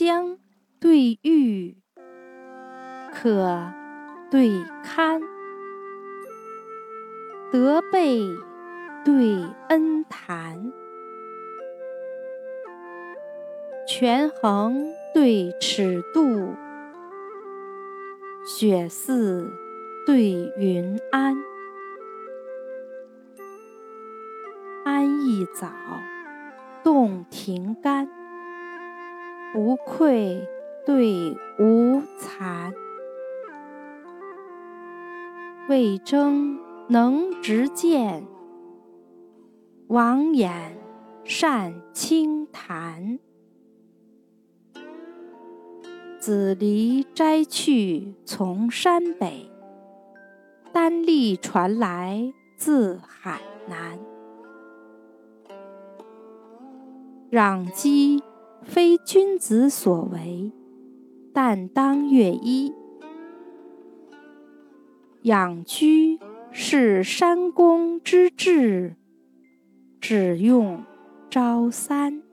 将对玉，可对堪。德备对恩谈，权衡对尺度，雪寺对云安，安逸早，洞庭干，不愧对无惭，魏征。能执剑，王衍善清谈。子离摘去从山北，丹荔传来自海南。攘姬非君子所为，但当乐衣。养居。是山公之志，只用朝三。